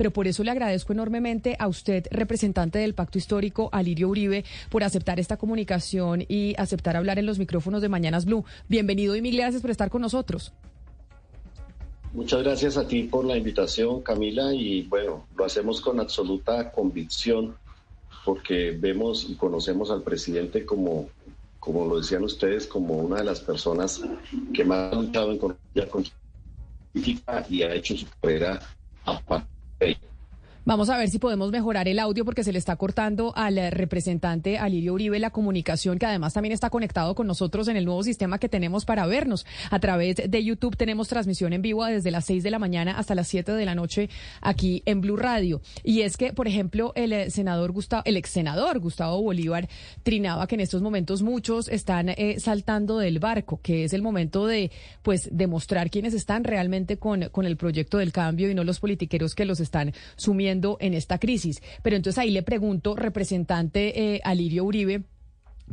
Pero por eso le agradezco enormemente a usted, representante del Pacto Histórico, Alirio Uribe, por aceptar esta comunicación y aceptar hablar en los micrófonos de Mañanas Blue. Bienvenido y mil gracias por estar con nosotros. Muchas gracias a ti por la invitación, Camila, y bueno, lo hacemos con absoluta convicción porque vemos y conocemos al presidente como, como lo decían ustedes, como una de las personas que más ha luchado en Colombia con política y ha hecho su carrera aparte de Vamos a ver si podemos mejorar el audio porque se le está cortando al representante Alirio Uribe la comunicación, que además también está conectado con nosotros en el nuevo sistema que tenemos para vernos. A través de YouTube tenemos transmisión en vivo desde las 6 de la mañana hasta las 7 de la noche aquí en Blue Radio. Y es que, por ejemplo, el senador Gustavo, el ex senador Gustavo Bolívar trinaba que en estos momentos muchos están eh, saltando del barco, que es el momento de pues demostrar quiénes están realmente con, con el proyecto del cambio y no los politiqueros que los están sumiendo en esta crisis. Pero entonces ahí le pregunto, representante eh, Alirio Uribe,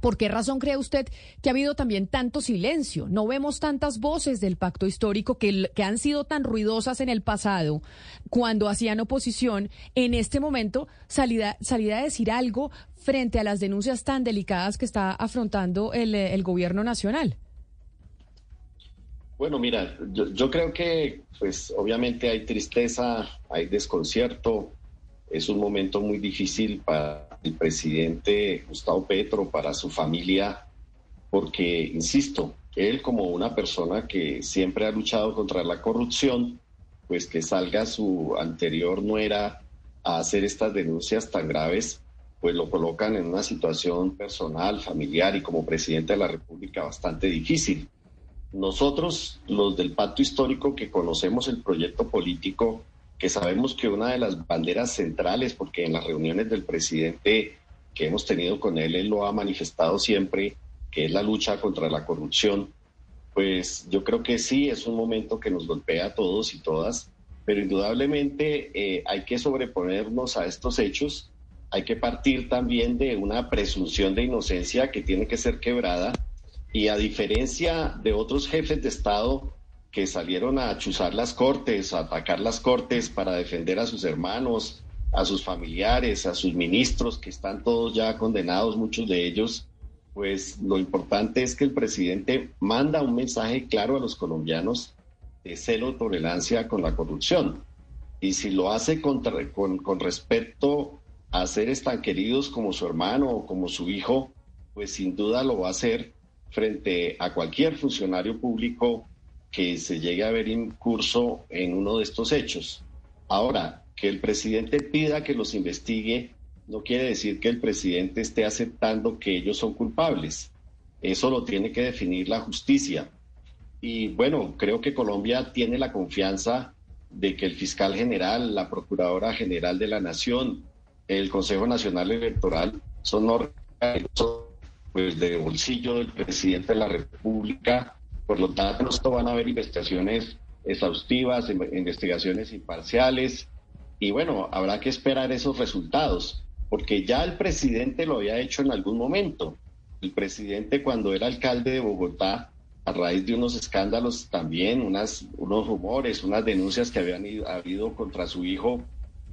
¿Por qué razón cree usted que ha habido también tanto silencio? No vemos tantas voces del pacto histórico que, que, han sido tan ruidosas en el pasado cuando hacían oposición. En este momento, salida, salida a decir algo frente a las denuncias tan delicadas que está afrontando el, el gobierno nacional. Bueno, mira, yo, creo que, pues, obviamente hay tristeza, hay desconcierto. Es un momento muy difícil para el presidente Gustavo Petro, para su familia, porque, insisto, él como una persona que siempre ha luchado contra la corrupción, pues que salga su anterior nuera a hacer estas denuncias tan graves, pues lo colocan en una situación personal, familiar y como presidente de la República bastante difícil. Nosotros, los del pacto histórico que conocemos el proyecto político, que sabemos que una de las banderas centrales, porque en las reuniones del presidente que hemos tenido con él, él lo ha manifestado siempre, que es la lucha contra la corrupción, pues yo creo que sí, es un momento que nos golpea a todos y todas, pero indudablemente eh, hay que sobreponernos a estos hechos, hay que partir también de una presunción de inocencia que tiene que ser quebrada y a diferencia de otros jefes de Estado que salieron a chuzar las cortes, a atacar las cortes para defender a sus hermanos, a sus familiares, a sus ministros, que están todos ya condenados, muchos de ellos, pues lo importante es que el presidente manda un mensaje claro a los colombianos de celo tolerancia con la corrupción. Y si lo hace con, con, con respecto a seres tan queridos como su hermano o como su hijo, pues sin duda lo va a hacer frente a cualquier funcionario público que se llegue a ver incurso en uno de estos hechos. Ahora, que el presidente pida que los investigue no quiere decir que el presidente esté aceptando que ellos son culpables. Eso lo tiene que definir la justicia. Y bueno, creo que Colombia tiene la confianza de que el fiscal general, la procuradora general de la Nación, el Consejo Nacional Electoral son órganos pues de bolsillo del presidente de la República. Por lo tanto, van a haber investigaciones exhaustivas, investigaciones imparciales y bueno, habrá que esperar esos resultados, porque ya el presidente lo había hecho en algún momento. El presidente cuando era alcalde de Bogotá, a raíz de unos escándalos también, unos rumores, unas denuncias que habían habido contra su hijo,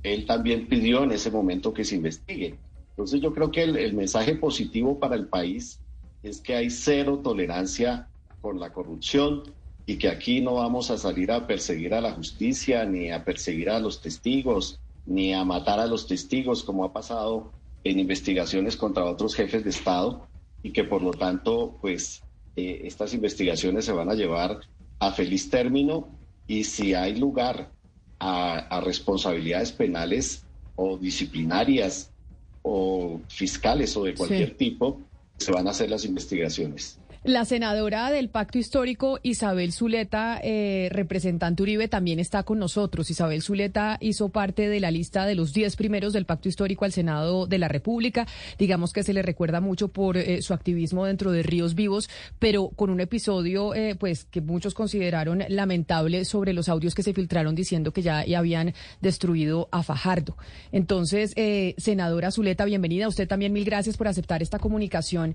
él también pidió en ese momento que se investigue. Entonces yo creo que el, mensaje positivo para el país es que hay cero tolerancia con la corrupción y que aquí no vamos a salir a perseguir a la justicia, ni a perseguir a los testigos, ni a matar a los testigos, como ha pasado en investigaciones contra otros jefes de Estado, y que por lo tanto, pues, eh, estas investigaciones se van a llevar a feliz término y si hay lugar a, a responsabilidades penales o disciplinarias o fiscales o de cualquier tipo, se van a hacer las investigaciones. La senadora del Pacto Histórico, Isabel Zuleta, eh, representante Uribe, también está con nosotros. Isabel Zuleta hizo parte de la lista de los 10 primeros del Pacto Histórico al Senado de la República. Digamos que se le recuerda mucho por eh, su activismo dentro de Ríos Vivos, pero con un episodio eh, pues que muchos consideraron lamentable sobre los audios que se filtraron diciendo que ya, habían destruido a Fajardo. Entonces, senadora Zuleta, bienvenida. Usted también mil gracias por aceptar esta comunicación.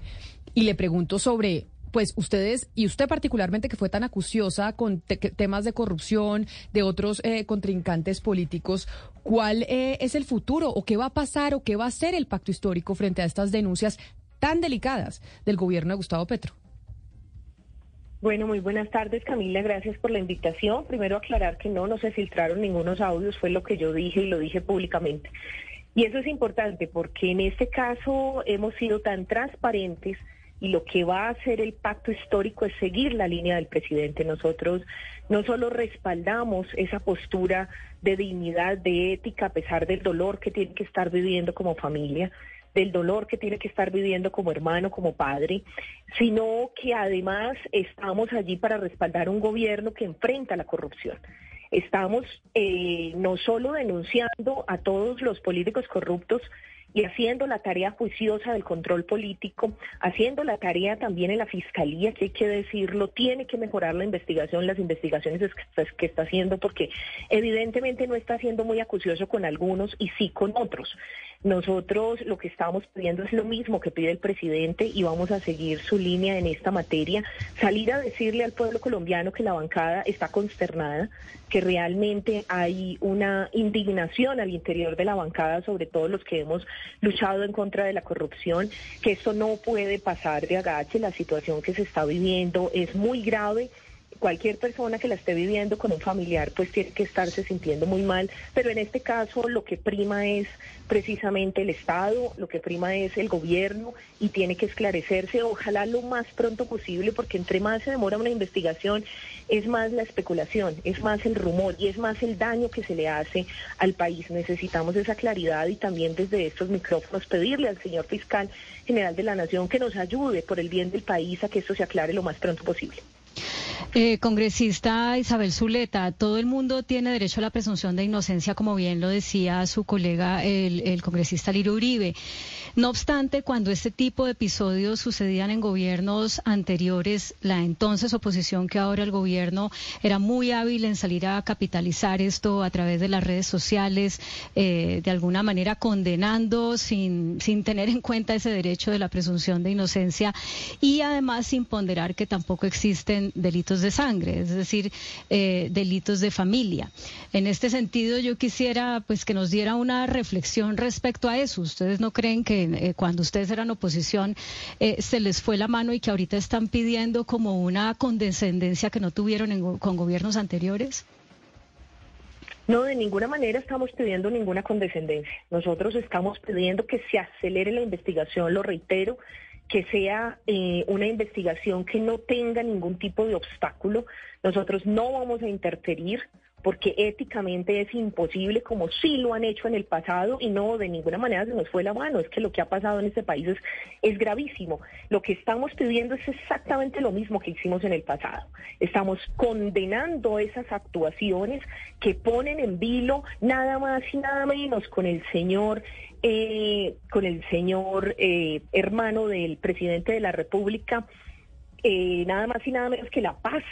Y le pregunto sobre pues ustedes y usted particularmente que fue tan acuciosa con temas de corrupción de otros eh, contrincantes políticos, ¿cuál eh, es el futuro o qué va a pasar o qué va a hacer el pacto histórico frente a estas denuncias tan delicadas del gobierno de Gustavo Petro? Bueno, muy buenas tardes Camila, gracias por la invitación. Primero aclarar que no, no se filtraron ningunos audios, fue lo que yo dije y lo dije públicamente. Y eso es importante porque en este caso hemos sido tan transparentes y lo que va a hacer el pacto histórico es seguir la línea del presidente. Nosotros no solo respaldamos esa postura de dignidad, de ética, a pesar del dolor que tiene que estar viviendo como familia, del dolor que tiene que estar viviendo como hermano, como padre, sino que además estamos allí para respaldar un gobierno que enfrenta la corrupción. Estamos eh, no solo denunciando a todos los políticos corruptos, y haciendo la tarea juiciosa del control político, haciendo la tarea también en la fiscalía, que hay que decirlo, tiene que mejorar la investigación, las investigaciones que está haciendo, porque evidentemente no está siendo muy acucioso con algunos y sí con otros. Nosotros lo que estamos pidiendo es lo mismo que pide el presidente y vamos a seguir su línea en esta materia, salir a decirle al pueblo colombiano que la bancada está consternada, que realmente hay una indignación al interior de la bancada, sobre todo los que hemos luchado en contra de la corrupción, que esto no puede pasar de agache, la situación que se está viviendo es muy grave cualquier persona que la esté viviendo con un familiar pues tiene que estarse sintiendo muy mal, pero en este caso lo que prima es precisamente el Estado, lo que prima es el gobierno y tiene que esclarecerse, ojalá lo más pronto posible, porque entre más se demora una investigación, es más la especulación, es más el rumor y es más el daño que se le hace al país. Necesitamos esa claridad y también desde estos micrófonos pedirle al señor fiscal general de la Nación que nos ayude por el bien del país a que esto se aclare lo más pronto posible. Eh, congresista Isabel Zuleta, todo el mundo tiene derecho a la presunción de inocencia, como bien lo decía su colega, el, congresista Liro Uribe. No obstante, cuando este tipo de episodios sucedían en gobiernos anteriores, la entonces oposición que ahora el gobierno era muy hábil en salir a capitalizar esto a través de las redes sociales, eh, de alguna manera condenando sin, sin tener en cuenta ese derecho de la presunción de inocencia y además sin ponderar que tampoco existen delitos de sangre, es decir, eh, delitos de familia. En este sentido, yo quisiera pues que nos diera una reflexión respecto a eso. ¿Ustedes no creen que eh, cuando ustedes eran oposición eh, se les fue la mano y que ahorita están pidiendo como una condescendencia que no tuvieron con gobiernos anteriores? No, de ninguna manera estamos pidiendo ninguna condescendencia. Nosotros estamos pidiendo que se acelere la investigación, lo reitero, que sea eh, una investigación que no tenga ningún tipo de obstáculo. Nosotros no vamos a interferir porque éticamente es imposible, como sí lo han hecho en el pasado, y no de ninguna manera se nos fue la mano. Es que lo que ha pasado en este país es, es gravísimo. Lo que estamos pidiendo es exactamente lo mismo que hicimos en el pasado. Estamos condenando esas actuaciones que ponen en vilo nada más y nada menos con el señor eh, con el señor eh, hermano del presidente de la República, eh, nada más y nada menos que la paz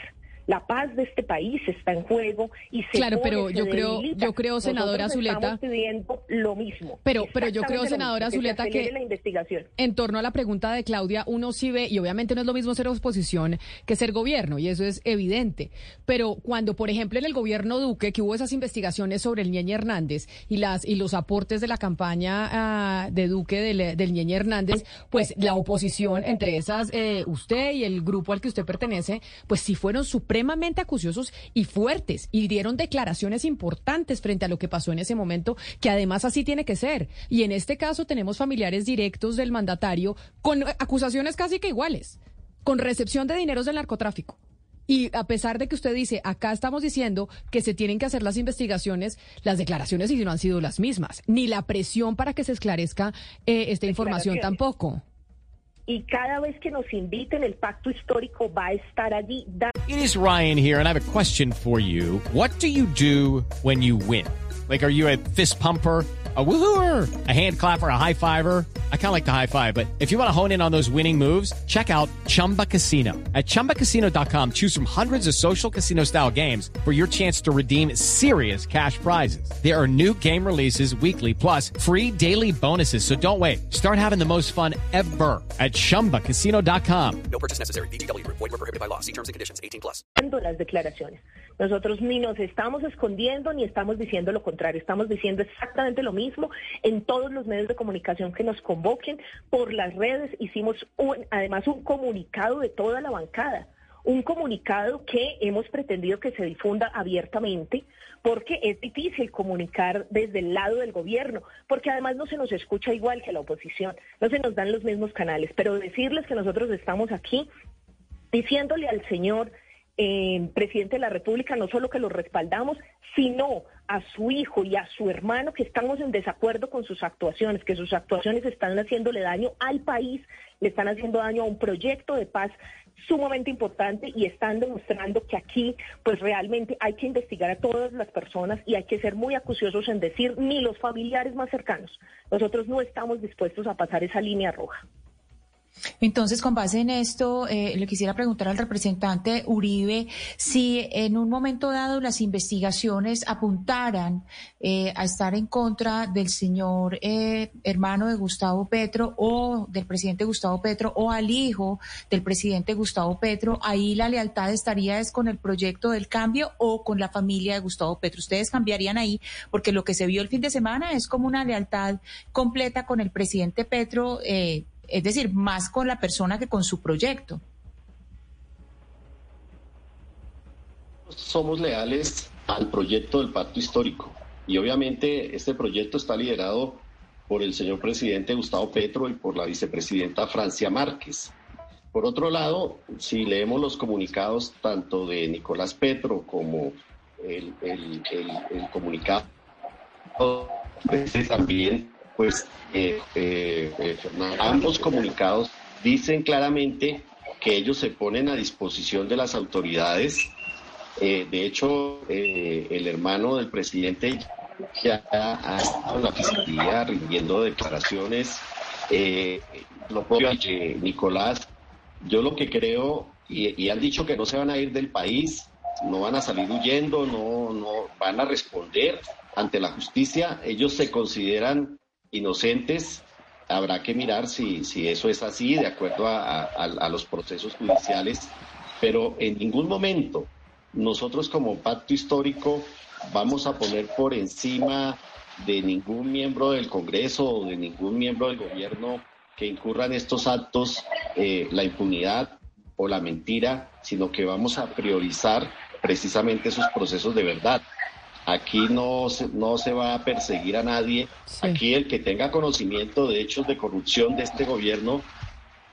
la paz de este país está en juego y se Claro, pero yo creo, yo creo, senadora Zuleta. Estamos pidiendo lo mismo. Pero, pero yo creo, senadora Zuleta, que, la investigación. en torno a la pregunta de Claudia, uno sí ve, y obviamente no es lo mismo ser oposición que ser gobierno, y eso es evidente. Pero cuando, por ejemplo, en el gobierno Duque, que hubo esas investigaciones sobre el Ñeñe Hernández y las y los aportes de la campaña ah, de Duque del, del Ñeñe Hernández, pues la oposición, entre esas, eh, usted y el grupo al que usted pertenece, pues sí fueron supremamente supremamente acuciosos y fuertes y dieron declaraciones importantes frente a lo que pasó en ese momento, que además así tiene que ser. Y en este caso tenemos familiares directos del mandatario con acusaciones casi que iguales, con recepción de dineros del narcotráfico. Y a pesar de que usted dice, acá estamos diciendo que se tienen que hacer las investigaciones, las declaraciones no han sido las mismas, ni la presión para que se esclarezca eh, esta información tampoco. Y cada vez que nos inviten el pacto histórico va a estar allí. It is Ryan here and I have a question for you. What do you do when you win? Like are you a fist pumper? A woohooer, a hand clapper, a high fiver. I kind of like the high five, but if you want to hone in on those winning moves, check out Chumba Casino. At ChumbaCasino.com, choose from hundreds of social casino style games for your chance to redeem serious cash prizes. There are new game releases weekly, plus free daily bonuses. So don't wait. Start having the most fun ever at ChumbaCasino.com. No purchase necessary. BGW. Void were prohibited by law. See terms and conditions. 18 plus. Las declaraciones. Nosotros ni nos estamos escondiendo ni estamos diciendo lo contrario. Estamos diciendo exactamente lo mismo en todos los medios de comunicación que nos convoquen, por las redes. Hicimos además un comunicado de toda la bancada un comunicado que hemos pretendido que se difunda abiertamente, porque es difícil comunicar desde el lado del gobierno, porque además no se nos escucha igual que la oposición, no se nos dan los mismos canales, pero decirles que nosotros estamos aquí diciéndole al señor eh, presidente de la República no solo que lo respaldamos, sino a su hijo y a su hermano que estamos en desacuerdo con sus actuaciones, que sus actuaciones están haciéndole daño al país, le están haciendo daño a un proyecto de paz sumamente importante y están demostrando que aquí pues realmente hay que investigar a todas las personas y hay que ser muy acuciosos en decir ni los familiares más cercanos. Nosotros no estamos dispuestos a pasar esa línea roja. Entonces, con base en esto, eh, le quisiera preguntar al representante Uribe si en un momento dado las investigaciones apuntaran eh, a estar en contra del señor eh, hermano de Gustavo Petro o del presidente Gustavo Petro o al hijo del presidente Gustavo Petro, ahí la lealtad estaría es con el proyecto del cambio o con la familia de Gustavo Petro. Ustedes cambiarían ahí porque lo que se vio el fin de semana es como una lealtad completa con el presidente Petro. Eh, es decir, más con la persona que con su proyecto. Somos leales al proyecto del pacto histórico y obviamente este proyecto está liderado por el señor presidente Gustavo Petro y por la vicepresidenta Francia Márquez. Por otro lado, si leemos los comunicados tanto de Nicolás Petro como el, el, el comunicado también pues eh, eh, eh, ambos comunicados dicen claramente que ellos se ponen a disposición de las autoridades. de hecho, el hermano del presidente ya ha estado en la fiscalía rindiendo declaraciones. lo propio Nicolás, yo lo que creo, y, y, han dicho que no se van a ir del país, no van a salir huyendo, no, no van a responder ante la justicia. Ellos se consideran inocentes. Habrá que mirar si, si eso es así, de acuerdo a, los procesos judiciales, pero en ningún momento nosotros como pacto histórico vamos a poner por encima de ningún miembro del Congreso o de ningún miembro del gobierno que incurran estos actos eh, la impunidad o la mentira, sino que vamos a priorizar precisamente esos procesos de verdad. Aquí no se, no se va a perseguir a nadie. Aquí el que tenga conocimiento de hechos de corrupción de este gobierno,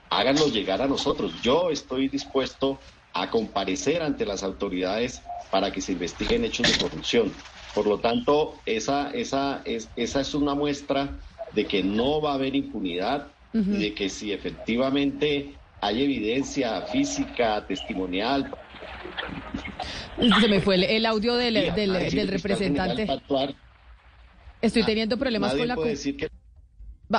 háganlo llegar a nosotros. Yo estoy dispuesto a comparecer ante las autoridades para que se investiguen hechos de corrupción. Por lo tanto, esa, esa, es, esa es una muestra de que no va a haber impunidad y de que si efectivamente hay evidencia física, testimonial, se me fue el, audio del, del, representante. Estoy teniendo problemas con la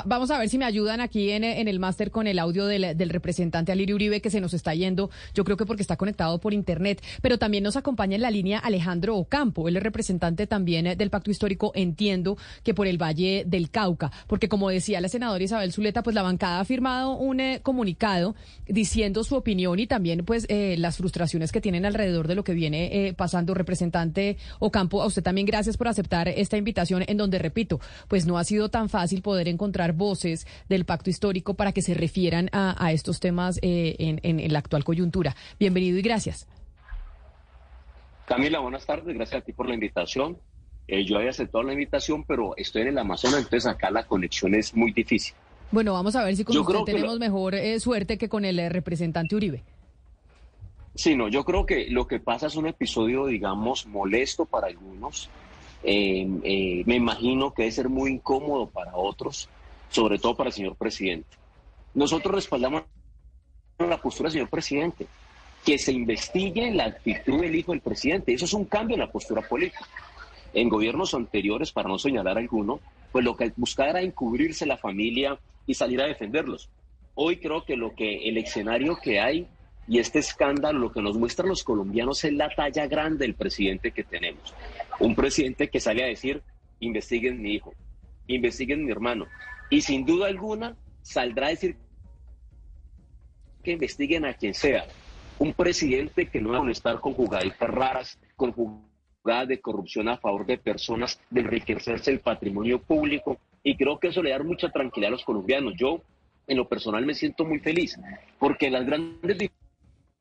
vamos a ver si me ayudan aquí en, el máster con el audio del, representante Alirio Uribe que se nos está yendo, yo creo que porque está conectado por internet, pero también nos acompaña en la línea Alejandro Ocampo, él es representante también eh, del Pacto Histórico, entiendo que por el Valle del Cauca, porque como decía la senadora Isabel Zuleta, pues la bancada ha firmado un eh, comunicado diciendo su opinión y también pues eh, las frustraciones que tienen alrededor de lo que viene pasando. Representante Ocampo, a usted también gracias por aceptar esta invitación en donde, repito, pues no ha sido tan fácil poder encontrar voces del pacto histórico para que se refieran a, estos temas eh, en, la actual coyuntura. Bienvenido y gracias. Camila, buenas tardes. Gracias a ti por la invitación. Eh, yo había aceptado la invitación, pero estoy en el Amazonas, entonces acá la conexión es muy difícil. Bueno, vamos a ver si con usted tenemos mejor eh, suerte que con el representante Uribe. Sí, no, yo creo que lo que pasa es un episodio, digamos, molesto para algunos. me imagino que debe ser muy incómodo para otros sobre todo para el señor presidente. nosotros respaldamos la postura del señor presidente, que se investigue la actitud del hijo del presidente. Eso es un cambio en la postura política. En gobiernos anteriores, para no señalar alguno, pues lo que buscaba era encubrirse la familia y salir a defenderlos. Hoy creo que lo que el escenario que hay y este escándalo lo que nos muestran los colombianos es la talla grande del presidente que tenemos. Un presidente que sale a decir, investiguen mi hijo, investiguen mi hermano. Y sin duda alguna saldrá a decir que investiguen a quien sea. Un presidente que no va a estar con jugaditas raras, con jugadas de corrupción a favor de personas, de enriquecerse el patrimonio público. Y creo que eso le da mucha tranquilidad a los colombianos. Yo, en lo personal, me siento muy feliz, porque las grandes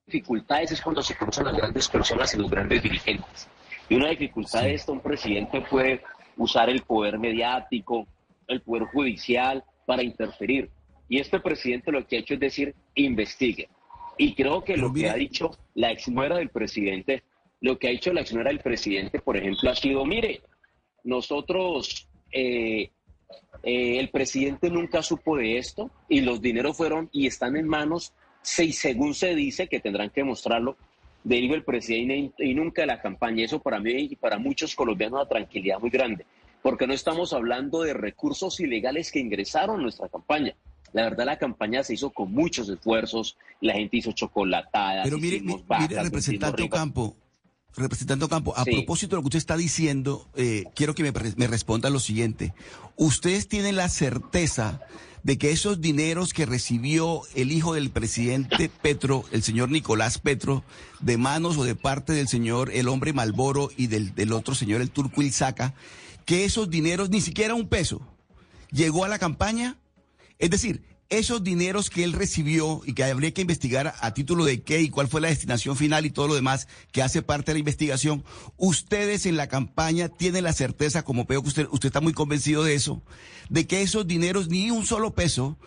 dificultades es cuando se cruzan las grandes personas y los grandes dirigentes. Y una dificultad de esto, un presidente puede usar el poder mediático, el poder judicial para interferir. Y este presidente lo que ha hecho es decir, investigue. Y creo que lo que ha dicho la ex nuera del presidente, lo que ha dicho la ex nuera del presidente, por ejemplo, ha sido, mire, nosotros, eh, eh, el presidente nunca supo de esto y los dineros fueron y están en manos, y según se dice, que tendrán que mostrarlo, del el presidente y nunca de la campaña. Eso para mí y para muchos colombianos es una tranquilidad muy grande, porque no estamos hablando de recursos ilegales que ingresaron a nuestra campaña. La verdad, la campaña se hizo con muchos esfuerzos, la gente hizo chocolatadas. Pero mire, mire, representante Ocampo, representante Ocampo, a propósito de lo que usted está diciendo, eh, quiero que me, me responda lo siguiente. ¿Ustedes tienen la certeza de que esos dineros que recibió el hijo del presidente Petro, el señor Nicolás Petro, de manos o de parte del señor el hombre Malboro y del, del otro señor el turco Ilzaca, que esos dineros, ni siquiera un peso, llegó a la campaña? Es decir, esos dineros que él recibió y que habría que investigar a, título de qué y cuál fue la destinación final y todo lo demás que hace parte de la investigación, ustedes en la campaña tienen la certeza, como veo que usted, usted está muy convencido de eso, de que esos dineros, ni un solo peso,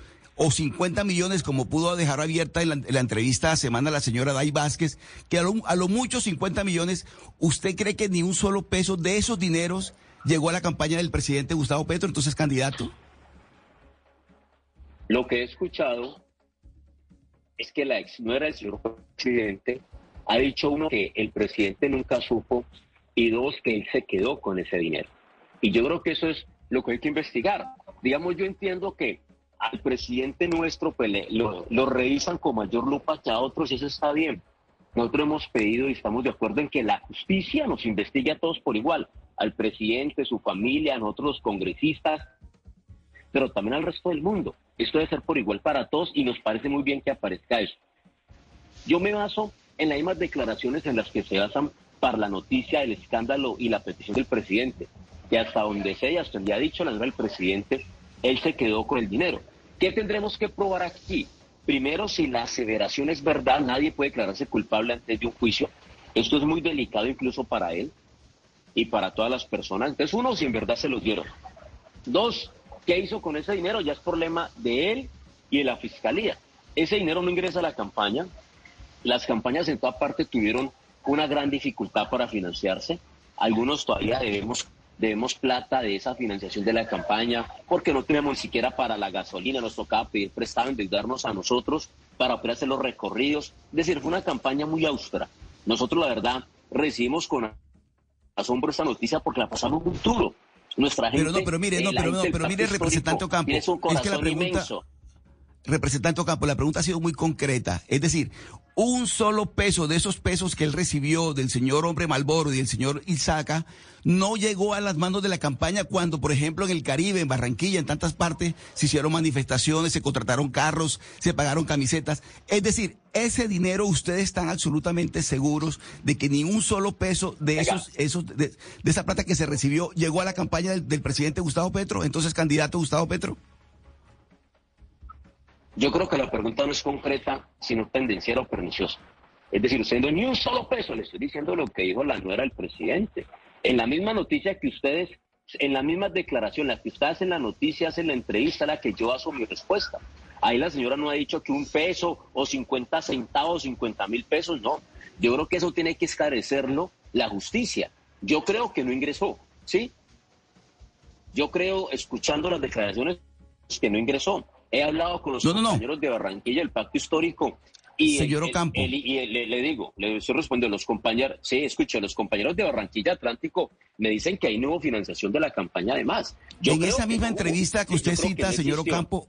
o 50 millones, como pudo dejar abierta en la, entrevista a semana la señora Day Vázquez, que a lo, a lo mucho 50 millones, ¿usted cree que ni un solo peso de esos dineros llegó a la campaña del presidente Gustavo Petro, entonces candidato? Lo que he escuchado es que la ex nuera del señor presidente ha dicho uno que el presidente nunca supo y dos que él se quedó con ese dinero. Y yo creo que eso es lo que hay que investigar. Digamos, yo entiendo que al presidente nuestro pues, lo, lo, revisan con mayor lupa que a otros y eso está bien. Nosotros hemos pedido y estamos de acuerdo en que la justicia nos investigue a todos por igual, al presidente, su familia, a nosotros congresistas, pero también al resto del mundo. Esto debe ser por igual para todos y nos parece muy bien que aparezca eso. Yo me baso en las mismas declaraciones en las que se basan para la noticia del escándalo y la petición del presidente. Y hasta donde se hasta donde ha dicho la del presidente, él se quedó con el dinero. ¿Qué tendremos que probar aquí? Primero, si la aseveración es verdad, nadie puede declararse culpable antes de un juicio. Esto es muy delicado incluso para él y para todas las personas. Entonces, uno, si en verdad se los dieron. Dos, ¿Qué hizo con ese dinero? Ya es problema de él y de la fiscalía. Ese dinero no ingresa a la campaña. Las campañas en toda parte tuvieron una gran dificultad para financiarse. Algunos todavía debemos, debemos plata de esa financiación de la campaña porque no tenemos ni siquiera para la gasolina. Nos tocaba pedir prestado, endeudarnos a nosotros para poder hacer los recorridos. Es decir, fue una campaña muy austera. Nosotros, la verdad, recibimos con asombro esta noticia porque la pasamos muy duro. Nuestra gente. Pero no, pero mire, no, pero, no, pero mire, representante Ocampo. Es que la pregunta. Representante Ocampo, la pregunta ha sido muy concreta. Es decir, un solo peso de esos pesos que él recibió del señor Hombre Malboro y del señor Isaca no llegó a las manos de la campaña cuando, por ejemplo, en el Caribe, en Barranquilla, en tantas partes, se hicieron manifestaciones, se contrataron carros, se pagaron camisetas. Es decir, ese dinero ustedes están absolutamente seguros de que ni un solo peso de esos, esos de, esa plata que se recibió llegó a la campaña del, del presidente Gustavo Petro, entonces candidato Gustavo Petro. Yo creo que la pregunta no es concreta, sino tendenciera o perniciosa. Es decir, usted ni un solo peso, le estoy diciendo lo que dijo la nuera del presidente. En la misma noticia que ustedes, en la misma declaración, la que ustedes en la noticia, hacen la entrevista, la que yo hago mi respuesta. Ahí la señora no ha dicho que un peso o 50 centavos, 50 mil pesos, no. Yo creo que eso tiene que esclarecerlo la justicia. Yo creo que no ingresó, ¿sí? Yo creo, escuchando las declaraciones, que no ingresó. He hablado con los compañeros de Barranquilla, el pacto histórico. Y Señor Ocampo. y le, digo, le estoy respondiendo, los compañeros, sí, escucho, los compañeros de Barranquilla Atlántico me dicen que hay nueva financiación de la campaña además. Yo en esa misma entrevista que usted cita, señor Ocampo,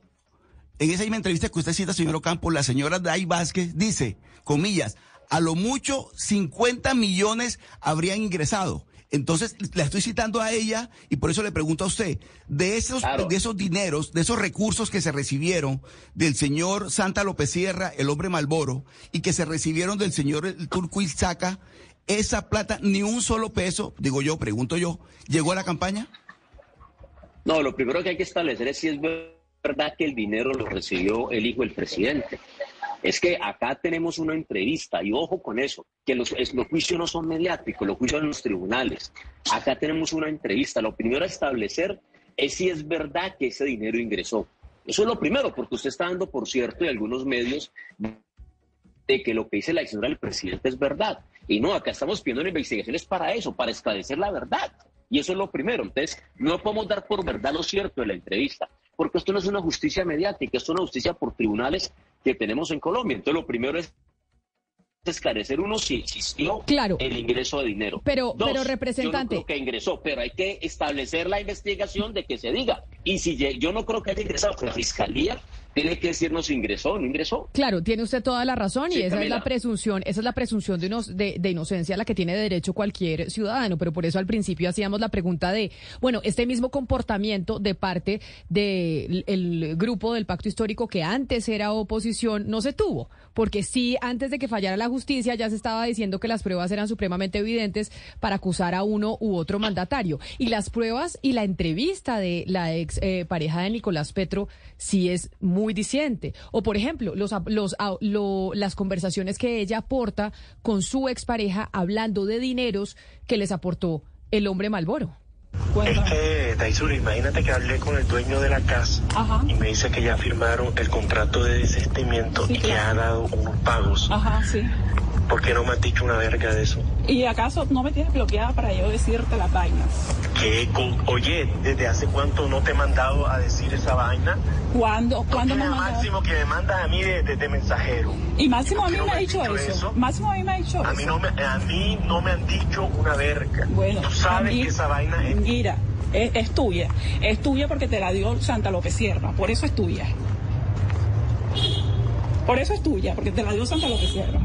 en esa misma entrevista que usted cita, señor Ocampo, la señora Day Vázquez dice, comillas, a lo mucho 50 millones habrían ingresado. Entonces, la estoy citando a ella y por eso le pregunto a usted, de esos, de esos dineros, de esos recursos que se recibieron del señor Santa López Sierra, el hombre Malboro, y que se recibieron del señor Turquil Saca, esa plata, ni un solo peso, digo yo, pregunto yo, ¿llegó a la campaña? No, lo primero que hay que establecer es si es verdad que el dinero lo recibió el hijo del presidente. Es que acá tenemos una entrevista, y ojo con eso, que los, los juicios no son mediáticos, los juicios en los tribunales. Acá tenemos una entrevista. Lo primero a establecer es si es verdad que ese dinero ingresó. Eso es lo primero, porque usted está dando, por cierto, y algunos medios, de que lo que dice la señora del presidente es verdad. Y no, acá estamos pidiendo investigaciones para eso, para esclarecer la verdad. Y eso es lo primero. Entonces, no podemos dar por verdad lo cierto de la entrevista, porque esto no es una justicia mediática, esto es una justicia por tribunales que tenemos en Colombia. Entonces, lo primero es esclarecer uno si existió el ingreso de dinero. Pero, pero representante. Yo no creo que ingresó, pero hay que establecer la investigación de que se diga. Y si yo no creo que haya ingresado, la fiscalía tiene que decirnos si ingresó o no ingresó. Claro, tiene usted toda la razón y esa es la presunción, esa es la presunción de, de, de, inocencia a la que tiene derecho cualquier ciudadano, pero por eso al principio hacíamos la pregunta de, bueno, este mismo comportamiento de parte del grupo del pacto histórico que antes era oposición no se tuvo, porque sí, antes de que fallara la justicia ya se estaba diciendo que las pruebas eran supremamente evidentes para acusar a uno u otro mandatario. Y las pruebas y la entrevista de la ex eh, pareja de Nicolás Petro sí es muy diciente. O, por ejemplo, los, los, las conversaciones que ella aporta con su expareja hablando de dineros que les aportó el hombre Malboro. Este, Taisur, imagínate que hablé con el dueño de la casa y me dice que ya firmaron el contrato de desistimiento y que ha dado unos pagos. Ajá, sí. ¿Por qué no me has dicho una verga de eso? ¿Y acaso no me tienes bloqueada para yo decirte las vainas? ¿Qué? Oye, ¿desde hace cuánto no te he mandado a decir esa vaina? ¿Cuándo? ¿Cuándo me Máximo que me mandas a mí de, mensajero. Y Máximo a mí me ha dicho eso? Máximo a mí me ha dicho a eso. Mí no me, a mí no me han dicho una verga. Bueno, tú sabes que esa vaina es... Es, tuya. Es tuya porque te la dio Santa López Sierra. Por eso es tuya. Por eso es tuya, porque te la dio Santa López Sierra.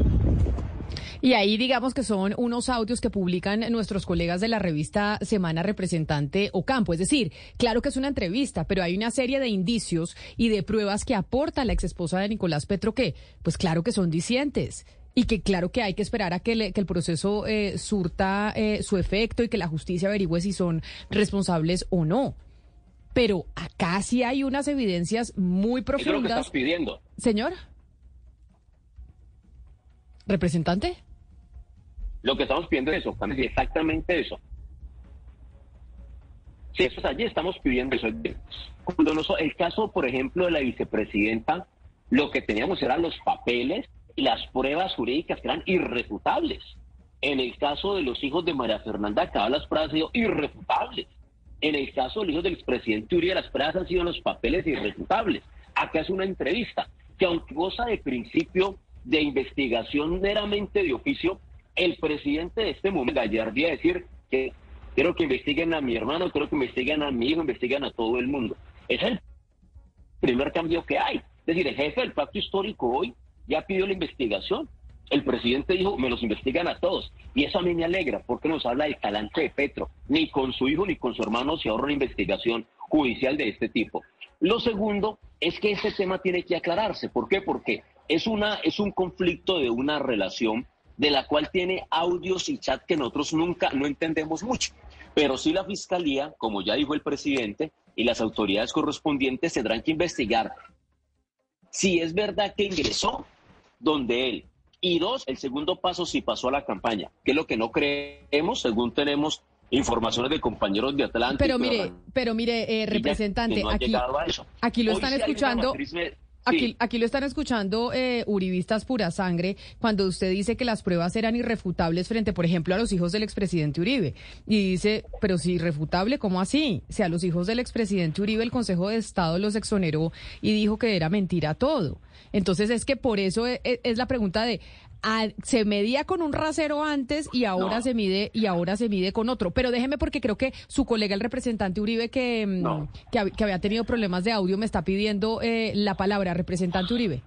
Y ahí digamos que son unos audios que publican nuestros colegas de la revista Semana Representante Ocampo. Es decir, claro que es una entrevista, pero hay una serie de indicios y de pruebas que aporta la ex esposa de Nicolás Petro que, pues claro que son dicientes y que claro que hay que esperar a que, el proceso eh, surta eh, su efecto y que la justicia averigüe si son responsables o no. Pero acá sí hay unas evidencias muy profundas. Es lo que estás pidiendo. Señor. ¿Representante? Lo que estamos pidiendo es eso, exactamente eso. Sí, eso allí estamos pidiendo eso. Cuando el caso, por ejemplo, de la vicepresidenta, lo que teníamos eran los papeles y las pruebas jurídicas eran irrefutables. En el caso de los hijos de María Fernanda Cabal, las pruebas han sido irrefutables. En el caso del hijo del expresidente Uribe, las pruebas han sido los papeles irrefutables. Acá es una entrevista que aunque goza de principio de investigación meramente de oficio, el presidente de este momento, gallardía decir que quiero que investiguen a mi hermano, quiero que investiguen a mi hijo, investiguen a todo el mundo. Es el primer cambio que hay. Es decir, el jefe del pacto histórico hoy ya pidió la investigación. El presidente dijo, me los investigan a todos. Y eso a mí me alegra, porque nos habla del talante de Petro. Ni con su hijo ni con su hermano se ahorra una investigación judicial de este tipo. Lo segundo es que este tema tiene que aclararse. ¿Por qué? Porque es, una, es un conflicto de una relación de la cual tiene audios y chat que nosotros nunca no entendemos mucho. Pero sí la fiscalía, como ya dijo el presidente, y las autoridades correspondientes tendrán que investigar si es verdad que ingresó donde él. Y dos, el segundo paso, si pasó a la campaña, que es lo que no creemos, según tenemos informaciones de compañeros de Atlanta. Pero mire, pero mire, eh, representante, aquí, aquí lo están escuchando. Aquí, aquí lo están escuchando eh, uribistas pura sangre cuando usted dice que las pruebas eran irrefutables frente, por ejemplo, a los hijos del expresidente Uribe. Y dice, pero si irrefutable, ¿cómo así? Si a los hijos del expresidente Uribe el Consejo de Estado los exoneró y dijo que era mentira todo. Entonces es que por eso es, es la pregunta de, se medía con un rasero antes y ahora se mide y ahora se mide con otro. Pero déjeme porque creo que su colega el representante Uribe que, mm, que, había tenido problemas de audio me está pidiendo eh, la palabra, representante Uribe.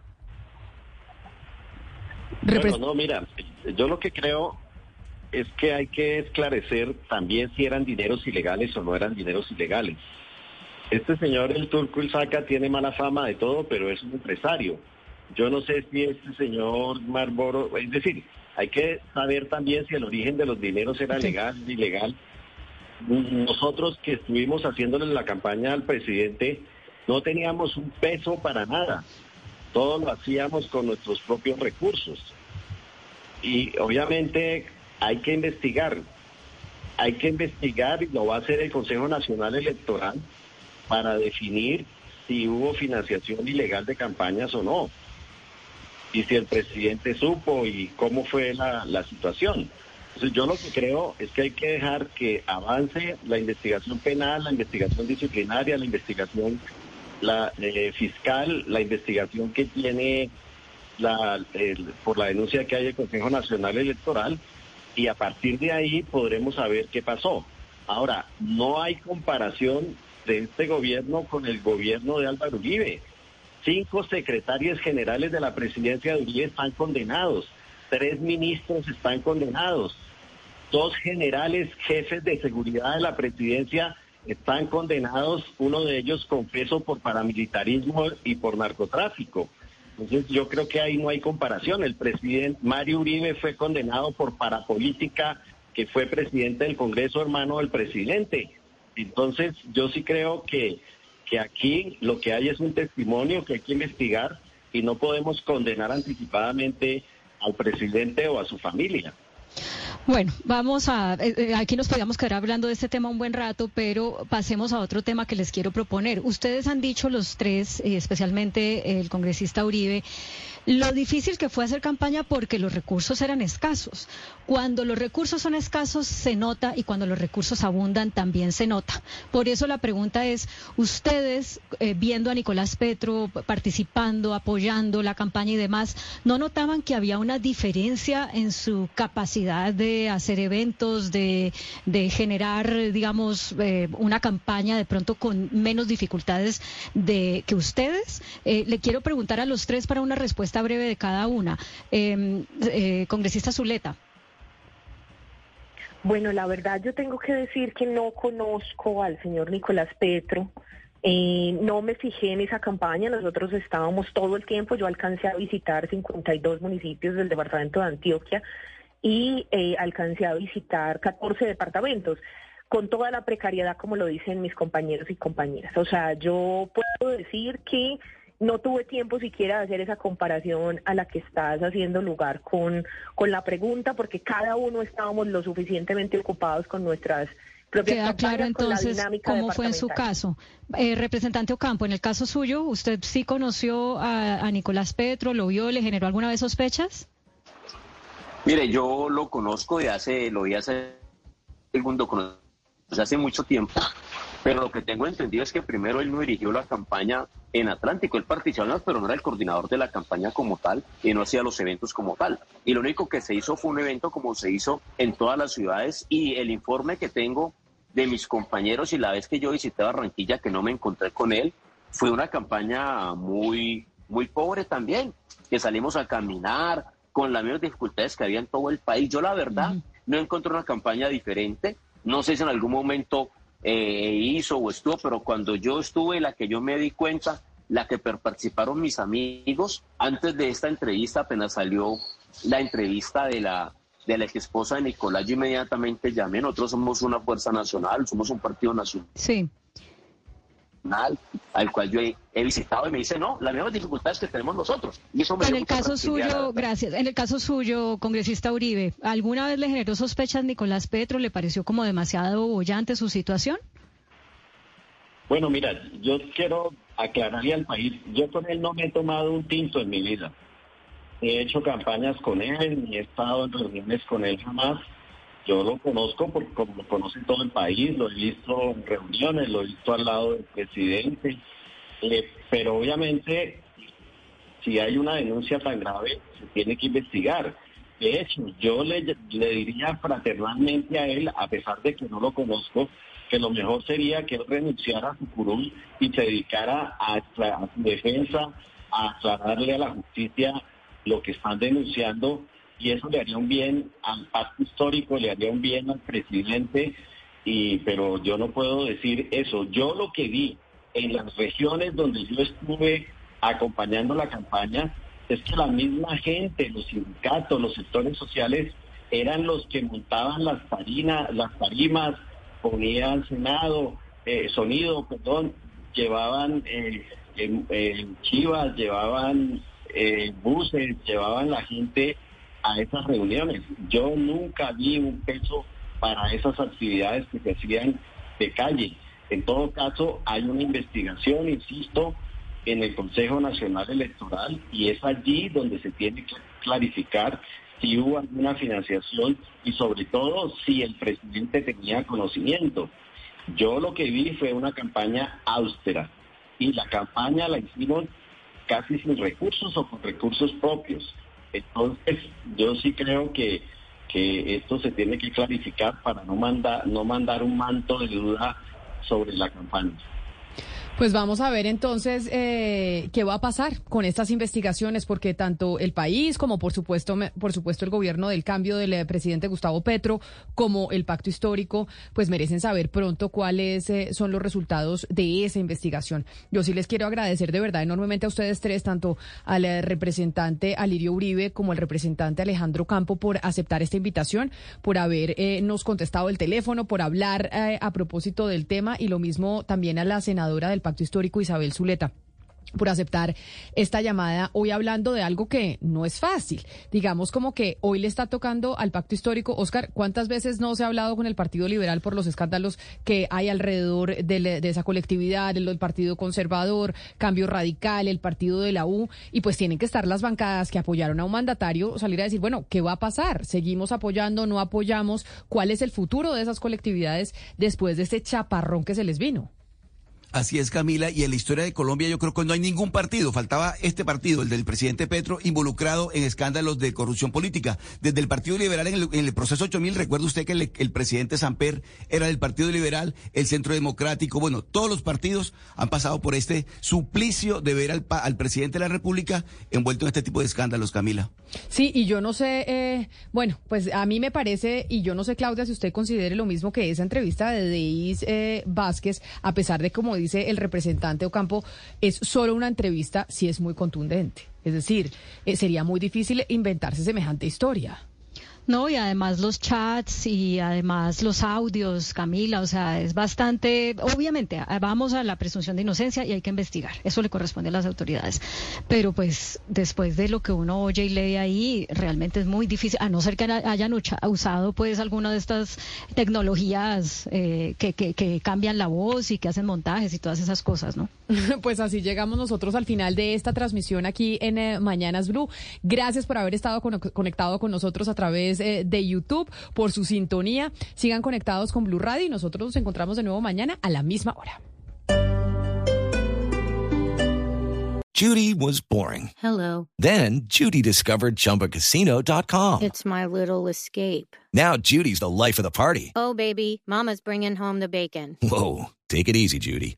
no, mira, yo lo que creo es que hay que esclarecer también si eran dineros ilegales o no eran dineros ilegales. Este señor, el turco Ilzaca, tiene mala fama de todo, pero es un empresario yo no sé si este señor Marlboro, es decir, hay que saber también si el origen de los dineros era legal ilegal. Nosotros que estuvimos haciéndole la campaña al presidente, no teníamos un peso para nada. Todo lo hacíamos con nuestros propios recursos. Y obviamente hay que investigar. Hay que investigar y lo va a hacer el Consejo Nacional Electoral para definir si hubo financiación ilegal de campañas o no y si el presidente supo y cómo fue la, situación. Entonces yo lo que creo es que hay que dejar que avance la investigación penal, la investigación disciplinaria, la investigación la eh, fiscal, la investigación que tiene la, por la denuncia que hay el Consejo Nacional Electoral y a partir de ahí podremos saber qué pasó. Ahora, no hay comparación de este gobierno con el gobierno de Álvaro Uribe. Cinco secretarios generales de la presidencia de Uribe están condenados. Tres ministros están condenados. Dos generales jefes de seguridad de la presidencia están condenados, uno de ellos confeso por paramilitarismo y por narcotráfico. Entonces yo creo que ahí no hay comparación. El presidente Mario Uribe fue condenado por parapolítica, que fue presidente del Congreso hermano del presidente. Entonces yo sí creo que que aquí lo que hay es un testimonio que hay que investigar y no podemos condenar anticipadamente al presidente o a su familia. Bueno, vamos a, eh, eh, aquí nos podríamos quedar hablando de este tema un buen rato, pero pasemos a otro tema que les quiero proponer. Ustedes han dicho los tres, eh, especialmente el congresista Uribe, lo difícil que fue hacer campaña porque los recursos eran escasos. Cuando los recursos son escasos se nota y cuando los recursos abundan también se nota. Por eso la pregunta es, ustedes eh, viendo a Nicolás Petro participando, apoyando la campaña y demás, ¿no notaban que había una diferencia en su capacidad de hacer eventos, de, generar, digamos, eh, una campaña de pronto con menos dificultades de que ustedes? Eh, le quiero preguntar a los tres para una respuesta breve de cada una. Em, eh, congresista Zuleta. Bueno, la verdad yo tengo que decir que no conozco al señor Nicolás Petro. Eh, no me fijé en esa campaña, nosotros estábamos todo el tiempo, yo alcancé a visitar 52 municipios del departamento de Antioquia y eh, alcancé a visitar 14 departamentos con toda la precariedad como lo dicen mis compañeros y compañeras. O sea, yo puedo decir que no tuve tiempo siquiera de hacer esa comparación a la que estás haciendo lugar con, con la pregunta, porque cada uno estábamos lo suficientemente ocupados con nuestras propias Queda claro entonces cómo fue en su caso. Eh, representante Ocampo, en el caso suyo, ¿usted sí conoció a, Nicolás Petro, lo vio, le generó alguna vez sospechas? Mire, yo lo conozco de hace, lo vi hace, el mundo hace mucho tiempo. Pero lo que tengo entendido es que primero él no dirigió la campaña en Atlántico, él participó, pero no era el coordinador de la campaña como tal y no hacía los eventos como tal. Y lo único que se hizo fue un evento como se hizo en todas las ciudades y el informe que tengo de mis compañeros y la vez que yo visité Barranquilla que no me encontré con él, fue una campaña muy, muy pobre también, que salimos a caminar con las mismas dificultades que había en todo el país. Yo la verdad no encontré una campaña diferente. No sé si en algún momento eh, hizo o estuvo, pero cuando yo estuve, la que yo me di cuenta, la que participaron mis amigos, antes de esta entrevista apenas salió la entrevista de la de la ex esposa de Nicolás, yo inmediatamente llamé, nosotros somos una fuerza nacional, somos un partido nacional. Sí al cual yo he, visitado y me dice, no, las mismas dificultades que tenemos nosotros. Y eso en el caso suyo, gracias, en el caso suyo, congresista Uribe, ¿alguna vez le generó sospechas Nicolás Petro? ¿Le pareció como demasiado bollante su situación? Bueno, mira, yo quiero aclararle al país, yo con él no me he tomado un tinto en mi vida. He hecho campañas con él, ni he estado en reuniones con él jamás. Yo lo conozco porque como lo conoce todo el país, lo he visto en reuniones, lo he visto al lado del presidente. Eh, pero obviamente, si hay una denuncia tan grave, se tiene que investigar. De hecho, yo le, le diría fraternalmente a él, a pesar de que no lo conozco, que lo mejor sería que él renunciara a su curul y se dedicara a, su defensa, a aclararle a la justicia lo que están denunciando y eso le haría un bien al pacto histórico, le haría un bien al presidente, y, pero yo no puedo decir eso. Yo lo que vi en las regiones donde yo estuve acompañando la campaña es que la misma gente, los sindicatos, los sectores sociales eran los que montaban las tarinas, las tarimas, ponían senado, eh, sonido, perdón, llevaban eh, chivas, llevaban eh, buses, llevaban la gente a esas reuniones. Yo nunca vi un peso para esas actividades que se hacían de calle. En todo caso, hay una investigación, insisto, en el Consejo Nacional Electoral y es allí donde se tiene que clarificar si hubo alguna financiación y sobre todo si el presidente tenía conocimiento. Yo lo que vi fue una campaña austera y la campaña la hicimos casi sin recursos o con recursos propios. Entonces, yo sí creo que, que esto se tiene que clarificar para no mandar, no mandar un manto de duda sobre la campaña. Pues vamos a ver entonces eh, qué va a pasar con estas investigaciones, porque tanto el país como por supuesto, por supuesto el gobierno del cambio del eh, presidente Gustavo Petro, como el pacto histórico, pues merecen saber pronto cuáles eh, son los resultados de esa investigación. Yo sí les quiero agradecer de verdad enormemente a ustedes tres, tanto al representante Alirio Uribe como al representante Alejandro Campo, por aceptar esta invitación, por habernos contestado el teléfono, por hablar a propósito del tema y lo mismo también a la senadora del Pacto Histórico Isabel Zuleta por aceptar esta llamada hoy hablando de algo que no es fácil. Digamos como que hoy le está tocando al pacto histórico. Oscar, ¿cuántas veces no se ha hablado con el Partido Liberal por los escándalos que hay alrededor de, esa colectividad, del Partido Conservador, Cambio Radical, el Partido de la U? Y pues tienen que estar las bancadas que apoyaron a un mandatario salir a decir, bueno, ¿qué va a pasar? ¿Seguimos apoyando? ¿No apoyamos? ¿Cuál es el futuro de esas colectividades después de este chaparrón que se les vino? Así es, Camila. Y en la historia de Colombia yo creo que no hay ningún partido, faltaba este partido, el del presidente Petro, involucrado en escándalos de corrupción política. Desde el Partido Liberal en el, proceso 8000, recuerda usted que el, presidente Samper era del Partido Liberal, el Centro Democrático, bueno, todos los partidos han pasado por este suplicio de ver al, al presidente de la República envuelto en este tipo de escándalos, Camila. Sí, y yo no sé, eh, bueno, pues a mí me parece, y yo no sé, Claudia, si usted considere lo mismo que esa entrevista de Deis eh, Vázquez, a pesar de como dice el representante Ocampo, es solo una entrevista, si es muy contundente. Es decir, eh, sería muy difícil inventarse semejante historia. No, y además los chats y además los audios, Camila, o sea, es bastante, obviamente, vamos a la presunción de inocencia y hay que investigar, eso le corresponde a las autoridades. Pero pues después de lo que uno oye y lee ahí, realmente es muy difícil, a no ser que hayan usado pues alguna de estas tecnologías eh, que, que, cambian la voz y que hacen montajes y todas esas cosas, ¿no? Pues así llegamos nosotros al final de esta transmisión aquí en eh, Mañanas Blue. Gracias por haber estado conectado con nosotros a través eh, de YouTube, por su sintonía. Sigan conectados con Blue Radio y nosotros nos encontramos de nuevo mañana a la misma hora. Judy was boring. Hello. Then Judy discovered chumbacasino.com. It's my little escape. Now Judy's the life of the party. Oh, baby, Mama's bringing home the bacon. Whoa. Take it easy, Judy.